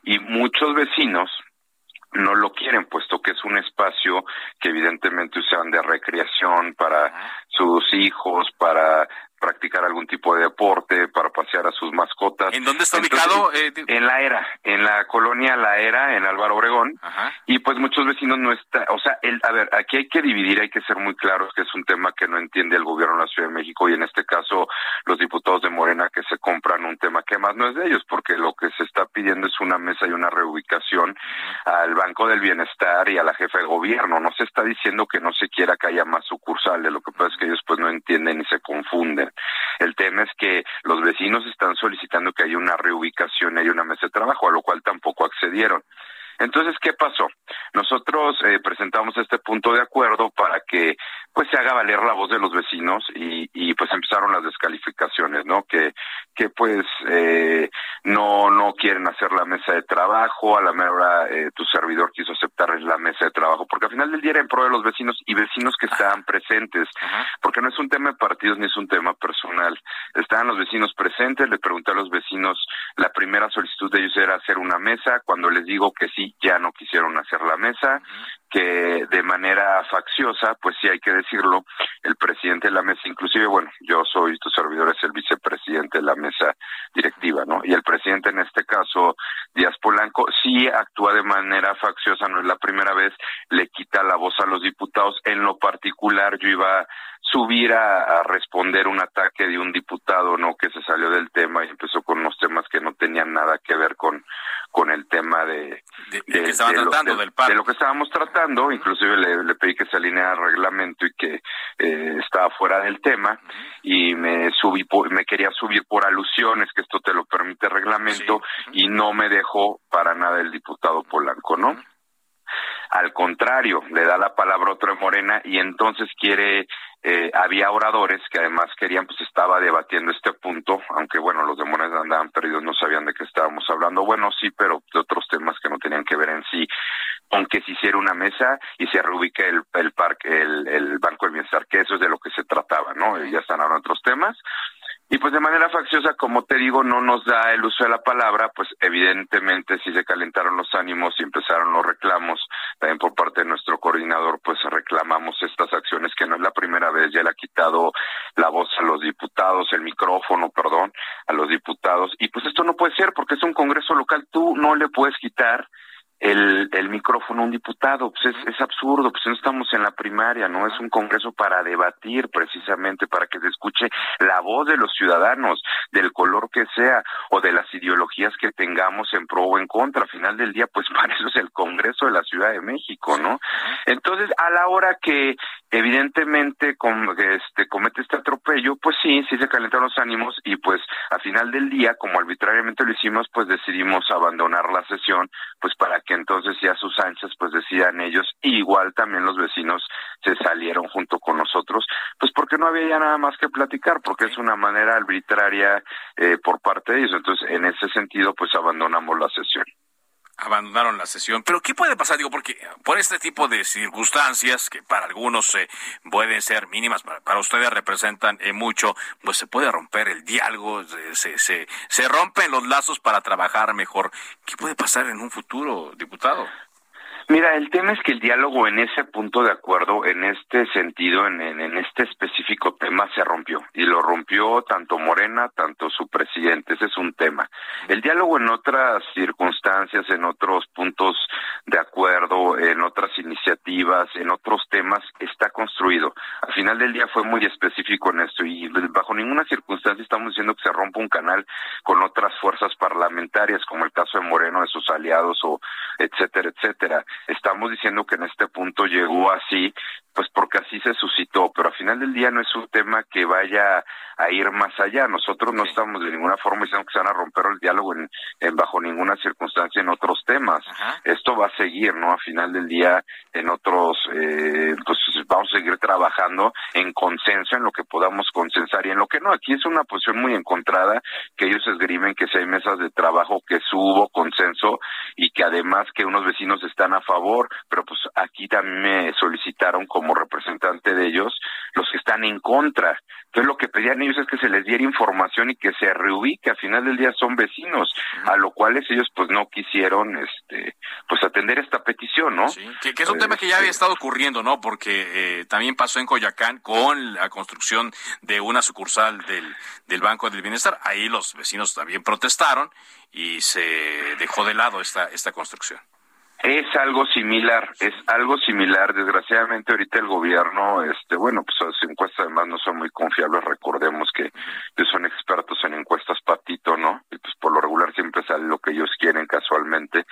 y muchos vecinos no lo quieren, puesto que es un espacio que evidentemente usan de recreación para sus hijos, para practicar algún tipo de deporte, para pasear a sus mascotas. ¿En dónde está ubicado? Eh, en La Era, en la colonia La Era, en Álvaro Obregón. Y pues muchos vecinos no están, o sea, el, a ver, aquí hay que dividir, hay que ser muy claros que es un tema que no entiende el gobierno de la Ciudad de México y en este caso los diputados de Morena que se compran un tema que más no es de ellos, porque lo que se está pidiendo es una mesa y una reubicación al Banco del Bienestar y a la jefa de gobierno. No se está diciendo que no se quiera que haya más sucursales, lo que pasa es que ellos pues no entienden y se confunden. El tema es que los vecinos están solicitando que haya una reubicación y haya una mesa de trabajo, a lo cual tampoco accedieron. Entonces, ¿qué pasó? Nosotros eh, presentamos este punto de acuerdo para que pues se haga valer la voz de los vecinos y, y pues empezaron las descalificaciones, ¿no? Que, que pues eh, no, no quieren hacer la mesa de trabajo, a la mera eh, tu servidor quiso aceptar la mesa de trabajo, porque al final del día era en pro de los vecinos y vecinos que estaban presentes, porque no es un tema de partidos ni es un tema personal. Estaban los vecinos presentes, le pregunté a los vecinos, la primera solicitud de ellos era hacer una mesa, cuando les digo que sí, ya no quisieron hacer la mesa, que de manera facciosa, pues sí hay que decirlo, el presidente de la mesa, inclusive, bueno, yo soy tu servidor, es el vicepresidente de la mesa directiva, ¿no? Y el presidente en este caso, Díaz Polanco, sí actúa de manera facciosa, no es la primera vez, le quita la voz a los diputados. En lo particular, yo iba subir a, responder un ataque de un diputado, ¿no? Que se salió del tema y empezó con unos temas que no tenían nada que ver con, con el tema de, de, tratando, del de lo que estábamos tratando, inclusive le, pedí que se alineara el reglamento y que eh, estaba fuera del tema y me subí me quería subir por alusiones, que esto te lo permite el reglamento y no me dejó para nada el diputado Polanco, ¿no? Al contrario, le da la palabra otro Morena y entonces quiere eh, había oradores que además querían, pues estaba debatiendo este punto, aunque bueno, los demonios andaban perdidos, no sabían de qué estábamos hablando. Bueno, sí, pero de otros temas que no tenían que ver en sí, aunque se hiciera una mesa y se reubique el, el parque, el, el Banco del Bienestar, que eso es de lo que se trataba, ¿no? Y ya están ahora otros temas. Y pues de manera facciosa, como te digo, no nos da el uso de la palabra, pues evidentemente sí se calentaron los ánimos y empezaron los reclamos. También por parte de nuestro coordinador, pues reclamamos estas acciones que no es la primera vez, ya le ha quitado la voz a los diputados, el micrófono, perdón, a los diputados. Y pues esto no puede ser porque es un Congreso local, tú no le puedes quitar el, el micrófono a un diputado. Pues es, es absurdo, pues no estamos en la primaria, no es un congreso para debatir precisamente, para que se escuche la voz de los ciudadanos, del color que sea, o de las ideologías que tengamos en pro o en contra. Al final del día, pues <laughs> para eso es el Congreso de la Ciudad de México, ¿no? Entonces, a la hora que evidentemente con, este, comete este atropello, pues sí, sí se calentaron los ánimos y pues a final del día, como arbitrariamente lo hicimos, pues decidimos abandonar la sesión, pues para que entonces ya sus anchas pues decidan ellos, y igual también los vecinos se salieron junto con nosotros, pues porque no había ya nada más que platicar, porque es una manera arbitraria eh, por parte de ellos, entonces en ese sentido pues abandonamos la sesión abandonaron la sesión. Pero ¿qué puede pasar? Digo, porque por este tipo de circunstancias, que para algunos eh, pueden ser mínimas, para, ustedes representan eh, mucho, pues se puede romper el diálogo, se, se, se rompen los lazos para trabajar mejor. ¿Qué puede pasar en un futuro, diputado? Mira, el tema es que el diálogo en ese punto de acuerdo, en este sentido, en, en, este específico tema, se rompió. Y lo rompió tanto Morena, tanto su presidente. Ese es un tema. El diálogo en otras circunstancias, en otros puntos de acuerdo, en otras iniciativas, en otros temas, está construido. Al final del día fue muy específico en esto y bajo ninguna circunstancia estamos diciendo que se rompa un canal con otras fuerzas parlamentarias, como el caso de Moreno, de sus aliados, o etcétera, etcétera estamos diciendo que en este punto llegó así, pues porque así se suscitó, pero al final del día no es un tema que vaya a ir más allá. Nosotros no estamos de ninguna forma diciendo que se van a romper el diálogo en, bajo ninguna circunstancia en otros temas. Esto va a seguir, ¿no? A final del día en otros, eh, pues vamos a seguir trabajando en consenso, en lo que podamos consensar y en lo que no. Aquí es una posición muy encontrada que ellos esgrimen que si hay mesas de trabajo que subo consenso y que además que unos vecinos están a favor, pero pues aquí también me solicitaron como representante de ellos los que están en contra. Entonces lo que pedían ellos es que se les diera información y que se reubique, al final del día son vecinos, a lo cual ellos pues no quisieron este pues atender esta petición, ¿no? Sí, que, es un tema que ya había estado ocurriendo, ¿no? Porque eh, también pasó en Coyacán con la construcción de una sucursal del, del Banco del Bienestar, ahí los vecinos también protestaron y se dejó de lado esta, esta construcción. Es algo similar, es algo similar. Desgraciadamente ahorita el gobierno, este, bueno, pues las encuestas además no son muy confiables. Recordemos que son expertos en encuestas patito, ¿no? Y pues por lo regular siempre sale lo que ellos quieren casualmente.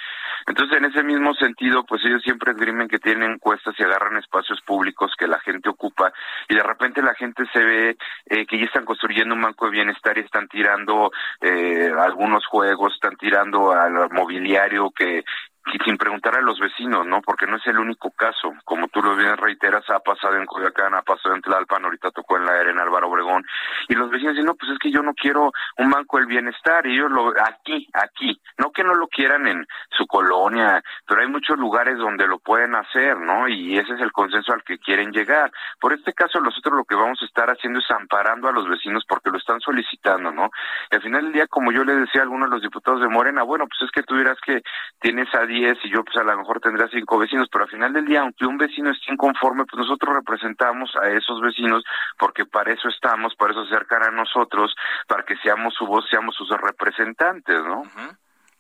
Entonces en ese mismo sentido, pues ellos siempre esgrimen que tienen encuestas y agarran espacios públicos que la gente ocupa y de repente la gente se ve eh, que ya están construyendo un banco de bienestar y están tirando eh, algunos juegos, están tirando al mobiliario que y sin preguntar a los vecinos, ¿no? Porque no es el único caso. Como tú lo bien reiteras, ha pasado en Coyacán, ha pasado en Tlalpan, ahorita tocó en la arena Álvaro Obregón. Y los vecinos dicen, no, pues es que yo no quiero un banco del bienestar. Y ellos lo, aquí, aquí. No que no lo quieran en su colonia, pero hay muchos lugares donde lo pueden hacer, ¿no? Y ese es el consenso al que quieren llegar. Por este caso, nosotros lo que vamos a estar haciendo es amparando a los vecinos porque lo están solicitando, ¿no? Y al final del día, como yo le decía a algunos de los diputados de Morena, bueno, pues es que tú dirás que tienes a 10 y yo pues a lo mejor tendría cinco vecinos, pero al final del día, aunque un vecino esté inconforme, pues nosotros representamos a esos vecinos porque para eso estamos, para eso se acercan a nosotros, para que seamos su voz, seamos sus representantes, ¿no?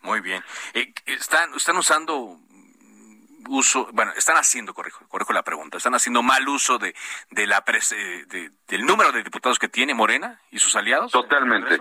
Muy bien. Eh, están, están usando uso, bueno, están haciendo, corrijo, corrijo la pregunta, están haciendo mal uso de, de la de, del número de diputados que tiene Morena y sus aliados. Totalmente,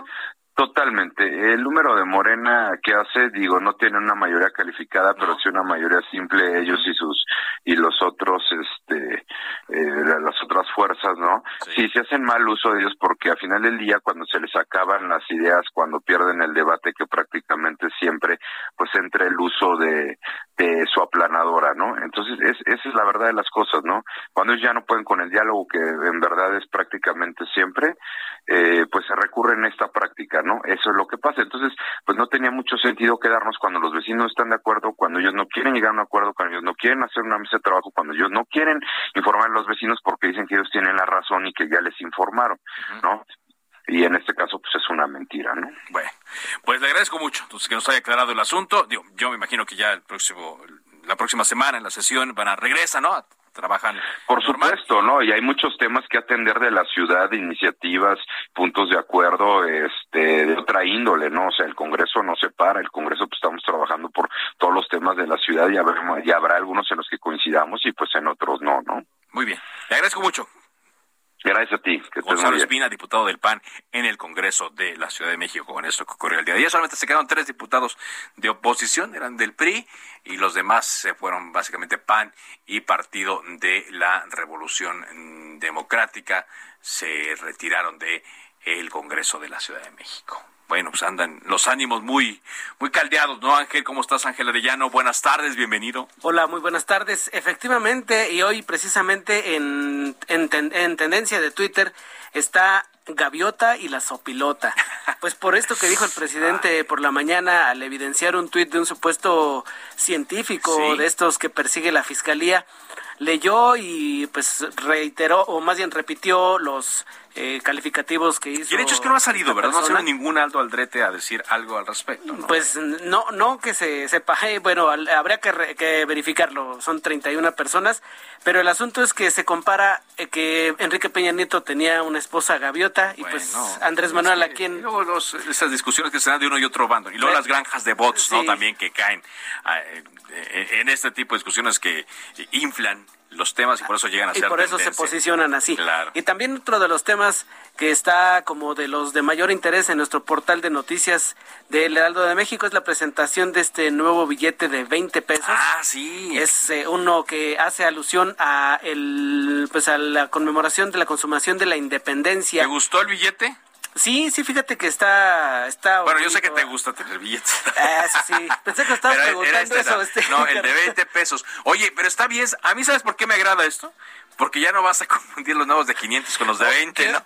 Totalmente. El número de Morena que hace, digo, no tiene una mayoría calificada, pero sí una mayoría simple ellos y sus y los otros, este, eh, las otras fuerzas, ¿no? Sí. se hacen mal uso de ellos porque al final del día, cuando se les acaban las ideas, cuando pierden el debate, que prácticamente siempre, pues entra el uso de, de su aplanadora, ¿no? Entonces, es, esa es la verdad de las cosas, ¿no? Cuando ellos ya no pueden con el diálogo, que en verdad es prácticamente siempre, eh, pues se recurren a esta práctica, ¿no? Eso es lo que pasa. Entonces, pues no tenía mucho sentido quedarnos cuando los vecinos están de acuerdo, cuando ellos no quieren llegar a un acuerdo, cuando ellos no quieren hacer una mesa de trabajo, cuando ellos no quieren informar a los vecinos porque dicen que ellos tienen la razón y que ya les informaron, ¿no? y en este caso pues es una mentira, ¿no? Bueno, pues le agradezco mucho entonces que nos haya aclarado el asunto. Digo, yo me imagino que ya el próximo la próxima semana en la sesión van a regresar, ¿no? Trabajan. Por supuesto, ¿no? Y hay muchos temas que atender de la ciudad, iniciativas, puntos de acuerdo, este, de otra índole, ¿no? O sea, el Congreso no se para, el Congreso pues estamos trabajando por todos los temas de la ciudad y habrá, y habrá algunos en los que coincidamos y pues en otros no, ¿no? Muy bien. Le agradezco mucho. Gracias a ti. Que Gonzalo Espina, diputado del PAN en el Congreso de la Ciudad de México, con esto que ocurrió el día de ayer. Solamente se quedaron tres diputados de oposición, eran del PRI, y los demás se fueron básicamente PAN y Partido de la Revolución Democrática. Se retiraron de el Congreso de la Ciudad de México bueno, pues andan los ánimos muy, muy caldeados, ¿no, Ángel? ¿Cómo estás, Ángel Arellano? Buenas tardes, bienvenido. Hola, muy buenas tardes. Efectivamente, y hoy precisamente en, en, en tendencia de Twitter está Gaviota y la Sopilota. <laughs> Pues por esto que dijo el presidente por la mañana al evidenciar un tuit de un supuesto científico de estos que persigue la fiscalía, leyó y pues reiteró, o más bien repitió los eh, calificativos que hizo. Y el hecho es que no ha salido, ¿verdad? No ha salido ningún alto aldrete a decir algo al respecto. ¿no? Pues no, no que se sepa, <laughs> eh, bueno, habría que, que, verificarlo, son 31 personas, pero el asunto es que se compara eh, que Enrique Peña Nieto tenía una esposa gaviota y pues Andrés Manuel a quien... Luego los, esas discusiones que se dan de uno y otro bando, y luego las granjas de bots, ¿no? También que caen ah, en este tipo de discusiones que inflan los temas y por eso llegan a ser Y por eso se posicionan así. Y también otro de los temas que está como de los de mayor interés en nuestro portal de noticias del Heraldo de México es la presentación de este nuevo billete de 20 pesos. Ah, sí. Es eh, uno que hace alusión a el pues a la conmemoración de la consumación de la independencia. ¿Te gustó el billete? Sí, sí, fíjate que está... está bueno, yo sé que te gusta tener billetes. Ah, sí, sí. Pensé que estabas preguntando este, eso. Este, no, <laughs> el de 20 pesos. Oye, pero está bien. ¿A mí sabes por qué me agrada esto? Porque ya no vas a confundir los nuevos de 500 con los de 20, ¿no?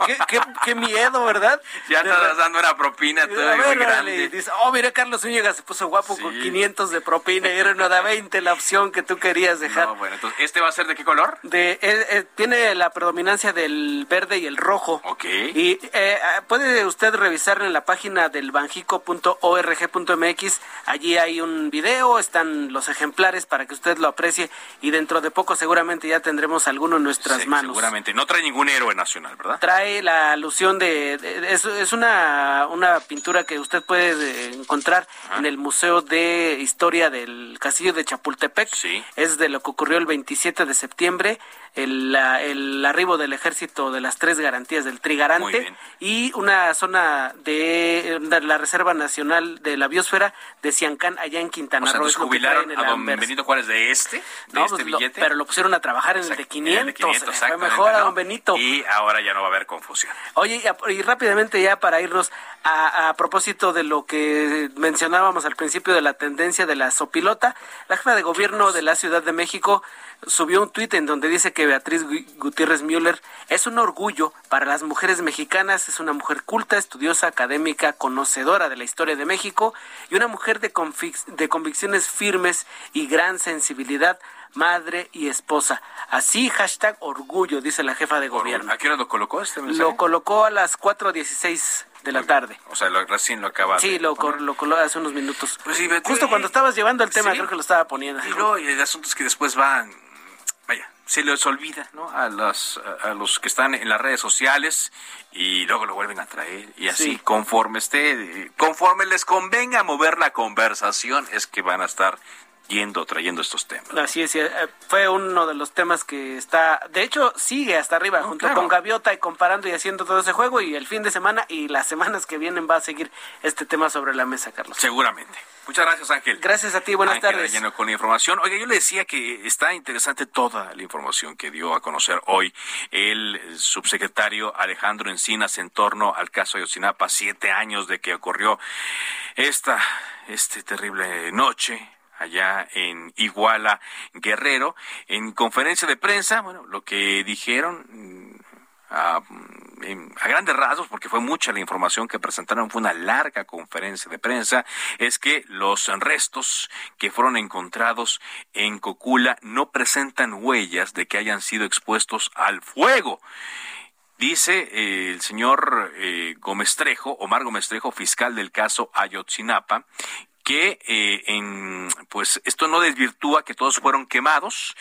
¿Qué, miedo, ¿verdad? <laughs> ya estás dando una propina todavía muy grande. Dice, oh, mira, Carlos Zúñiga se puso guapo con 500 de propina y era una de 20 la opción que tú querías dejar. No, bueno, entonces, ¿este va a ser de qué color? De, eh, eh, tiene la predominancia del verde y el rojo. Ok. Y eh, puede usted revisar en la página del banjico.org.mx. Allí hay un video, están los ejemplares para que usted lo aprecie y dentro de poco seguramente ya tendremos alguno nuestras manos. Seguramente. No trae ningún héroe nacional, ¿verdad? Trae la alusión de... es, una, una pintura que usted puede encontrar en el Museo de Historia del Castillo de Chapultepec. Sí. Es de lo que ocurrió el 27 de septiembre el, el arribo del ejército de las tres garantías del Trigarante y una zona de, la Reserva Nacional de la Biosfera de Ciancán, allá en Quintana Roo. jubilaron a don Benito Juárez de este, de no, este pues, billete. pero lo pusieron a trabajar en el de 500. fue mejor a don Benito. Y ahora ya no va a haber confusión. Oye, y, rápidamente ya para irnos a, a, propósito de lo que mencionábamos al principio de la tendencia de la sopilota, la jefa de gobierno de la Ciudad de México subió un tuit en donde dice que Beatriz Gutiérrez Müller es un orgullo para las mujeres mexicanas, es una mujer culta, estudiosa, académica, conocedora de la historia de México y una mujer de, de convicciones firmes y gran sensibilidad madre y esposa. Así, hashtag orgullo, dice la jefa de gobierno. ¿A qué hora lo colocó este mensaje? Lo colocó a las 4.16 de la tarde. O sea, recién lo acaba Sí, lo, lo colocó hace unos minutos. Pues sí, Justo cuando estabas llevando el tema, creo que lo estaba poniendo. Y luego, y el asunto es que después van se les olvida ¿no? a, los, a los que están en las redes sociales y luego lo vuelven a traer y así conforme esté, conforme les convenga mover la conversación es que van a estar yendo, trayendo estos temas. Así es, eh, fue uno de los temas que está, de hecho sigue hasta arriba junto con Gaviota y comparando y haciendo todo ese juego y el fin de semana y las semanas que vienen va a seguir este tema sobre la mesa, Carlos. Seguramente. Muchas gracias, Ángel. Gracias a ti, buenas Ángel tardes. Lleno con información. Oiga, yo le decía que está interesante toda la información que dio a conocer hoy el subsecretario Alejandro Encinas en torno al caso de Ayotzinapa, siete años de que ocurrió esta, este terrible noche allá en Iguala, Guerrero. En conferencia de prensa, bueno, lo que dijeron mm, a a grandes rasgos, porque fue mucha la información que presentaron, fue una larga conferencia de prensa, es que los restos que fueron encontrados en Cocula no presentan huellas de que hayan sido expuestos al fuego. Dice eh, el señor eh, Gómez Trejo, Omar Gómez Trejo, fiscal del caso Ayotzinapa, que eh, en, pues esto no desvirtúa que todos fueron quemados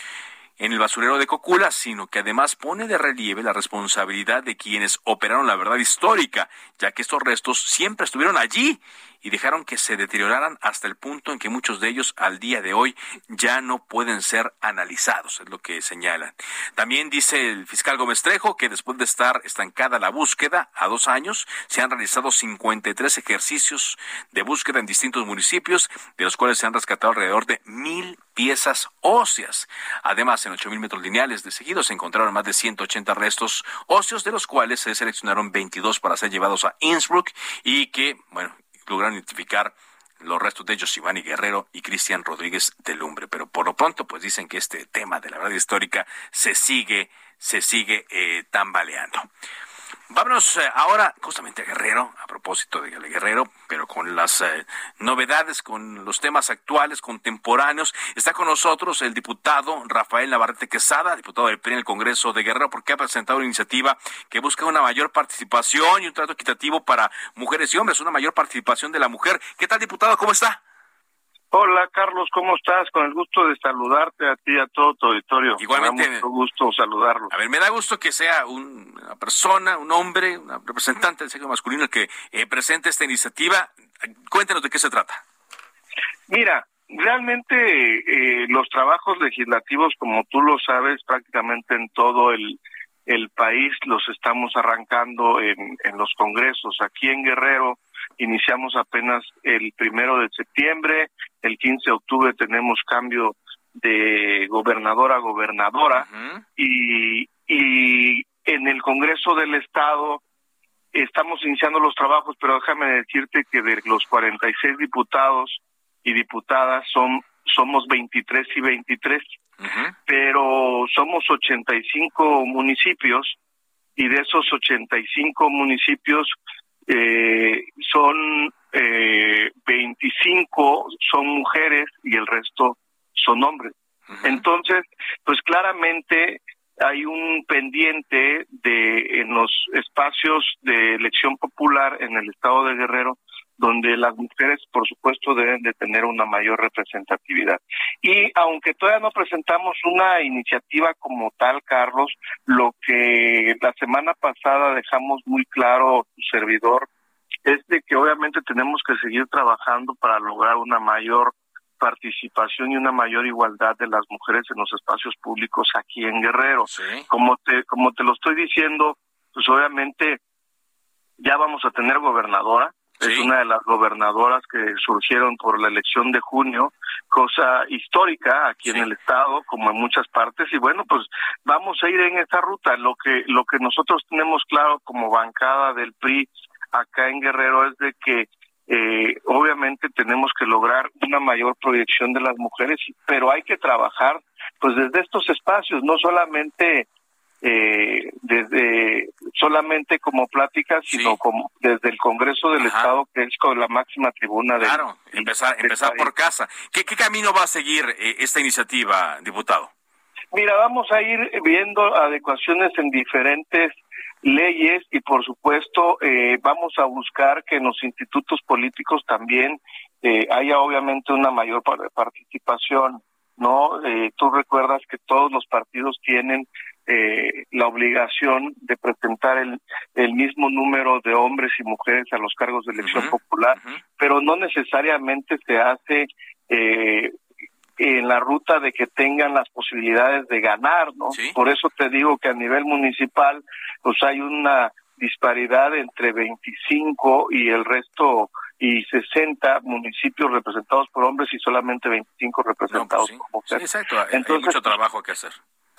en el basurero de Cocula, sino que además pone de relieve la responsabilidad de quienes operaron la verdad histórica, ya que estos restos siempre estuvieron allí y dejaron que se deterioraran hasta el punto en que muchos de ellos al día de hoy ya no pueden ser analizados, es lo que señalan. También dice el fiscal Gómez Trejo que después de estar estancada la búsqueda a dos años, se han realizado 53 ejercicios de búsqueda en distintos municipios, de los cuales se han rescatado alrededor de mil piezas óseas. Además, en 8.000 metros lineales de seguido se encontraron más de 180 restos óseos, de los cuales se seleccionaron 22 para ser llevados a Innsbruck y que, bueno, lograron identificar los restos de Yosimani Guerrero y Cristian Rodríguez de Lumbre. Pero por lo pronto, pues dicen que este tema de la verdad histórica se sigue, se sigue eh, tambaleando. Vámonos eh, ahora justamente a Guerrero, a propósito de Guerrero, pero con las eh, novedades, con los temas actuales, contemporáneos. Está con nosotros el diputado Rafael Navarrete Quesada, diputado del PRI en el Congreso de Guerrero, porque ha presentado una iniciativa que busca una mayor participación y un trato equitativo para mujeres y hombres, una mayor participación de la mujer. ¿Qué tal, diputado? ¿Cómo está? Hola Carlos, ¿cómo estás? Con el gusto de saludarte a ti y a todo tu auditorio. Igualmente. Me da mucho gusto saludarlo. A ver, me da gusto que sea una persona, un hombre, un representante del sexo masculino el que eh, presente esta iniciativa. Cuéntenos de qué se trata. Mira, realmente eh, los trabajos legislativos, como tú lo sabes, prácticamente en todo el, el país los estamos arrancando en, en los congresos. Aquí en Guerrero iniciamos apenas el primero de septiembre, el 15 de octubre tenemos cambio de gobernadora a gobernadora y, y en el Congreso del Estado estamos iniciando los trabajos, pero déjame decirte que de los 46 diputados y diputadas son somos 23 y 23, pero somos 85 municipios y de esos 85 municipios eh, son eh, 25 son mujeres y el resto son hombres. Entonces, pues claramente hay un pendiente de en los espacios de elección popular en el estado de Guerrero donde las mujeres, por supuesto, deben de tener una mayor representatividad. Y aunque todavía no presentamos una iniciativa como tal, Carlos, lo que la semana pasada dejamos muy claro, su servidor, es de que obviamente tenemos que seguir trabajando para lograr una mayor participación y una mayor igualdad de las mujeres en los espacios públicos aquí en Guerrero. Como te como te lo estoy diciendo, pues obviamente ya vamos a tener gobernadora, es una de las gobernadoras que surgieron por la elección de junio, cosa histórica aquí en el estado, como en muchas partes, y bueno, pues vamos a ir en esta ruta. Lo que lo que nosotros tenemos claro como bancada del PRI acá en Guerrero es de que eh, obviamente tenemos que lograr una mayor proyección de las mujeres, pero hay que trabajar pues desde estos espacios, no solamente eh, desde solamente como pláticas, sino como desde el Congreso del Estado, que es con la máxima tribuna de Claro, empezar, empezar por casa. ¿Qué, ¿Qué camino va a seguir eh, esta iniciativa, diputado? Mira, vamos a ir viendo adecuaciones en diferentes leyes y por supuesto eh, vamos a buscar que en los institutos políticos también eh, haya obviamente una mayor participación, ¿no? Eh, tú recuerdas que todos los partidos tienen eh, la obligación de presentar el, el mismo número de hombres y mujeres a los cargos de elección popular, pero no necesariamente se hace eh, en la ruta de que tengan las posibilidades de ganar, ¿no? Por eso te digo que a nivel municipal, pues hay una disparidad entre 25 y el resto y 60 municipios representados por hombres y solamente 25 representados pues por mujeres. exacto, hay mucho trabajo que hacer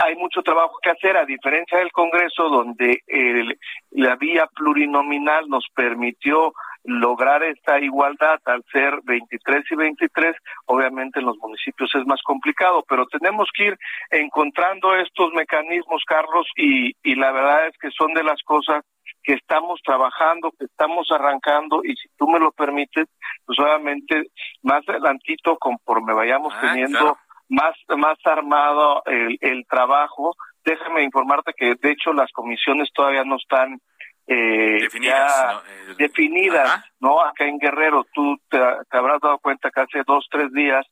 hay mucho trabajo que hacer, a diferencia del Congreso, donde el, la vía plurinominal nos permitió lograr esta igualdad al ser 23 y 23, obviamente en los municipios es más complicado, pero tenemos que ir encontrando estos mecanismos, Carlos, y, y la verdad es que son de las cosas que estamos trabajando, que estamos arrancando, y si tú me lo permites, pues obviamente más adelantito, conforme vayamos teniendo más, más armado el, el trabajo, déjame informarte que de hecho las comisiones todavía no están eh, definidas, ¿no? definidas ¿no? Acá en Guerrero, tú te, habrás dado cuenta que hace dos, tres días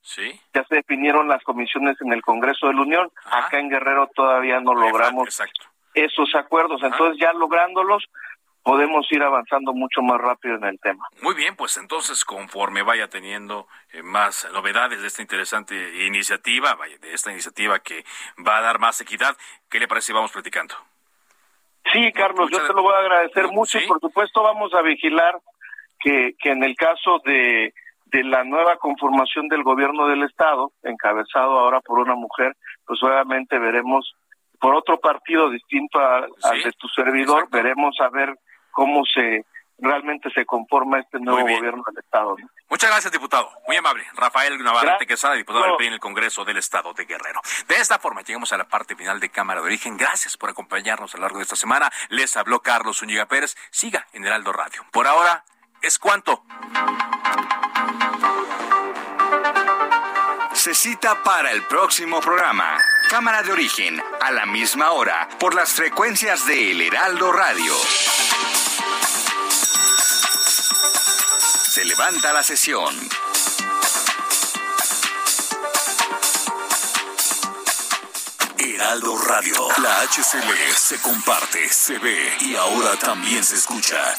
ya se definieron las comisiones en el Congreso de la Unión. Acá en Guerrero todavía no logramos esos acuerdos. Entonces ya lográndolos, podemos ir avanzando mucho más rápido en el tema. Muy bien, pues entonces conforme vaya teniendo eh, más novedades de esta interesante iniciativa, vaya, de esta iniciativa que va a dar más equidad, ¿qué le parece si vamos platicando? Sí, Carlos, yo te lo voy a agradecer mucho y por supuesto vamos a vigilar que, que en el caso de, de la nueva conformación del gobierno del Estado, encabezado ahora por una mujer, pues obviamente veremos por otro partido distinto al de tu servidor, veremos a ver cómo se realmente se conforma este nuevo gobierno del Estado. Muchas gracias, diputado. Muy amable. Rafael Navarrete Quesada, diputado del PRI en el Congreso del Estado de Guerrero. De esta forma, llegamos a la parte final de Cámara de Origen. Gracias por acompañarnos a lo largo de esta semana. Les habló Carlos Zúñiga Pérez. Siga en Heraldo Radio. Por ahora, es cuanto. Se cita para el próximo programa. Cámara de Origen, a la misma hora, por las frecuencias de El Heraldo Radio. Levanta la sesión. Heraldo Radio. La HCL se comparte, se ve y ahora también se escucha.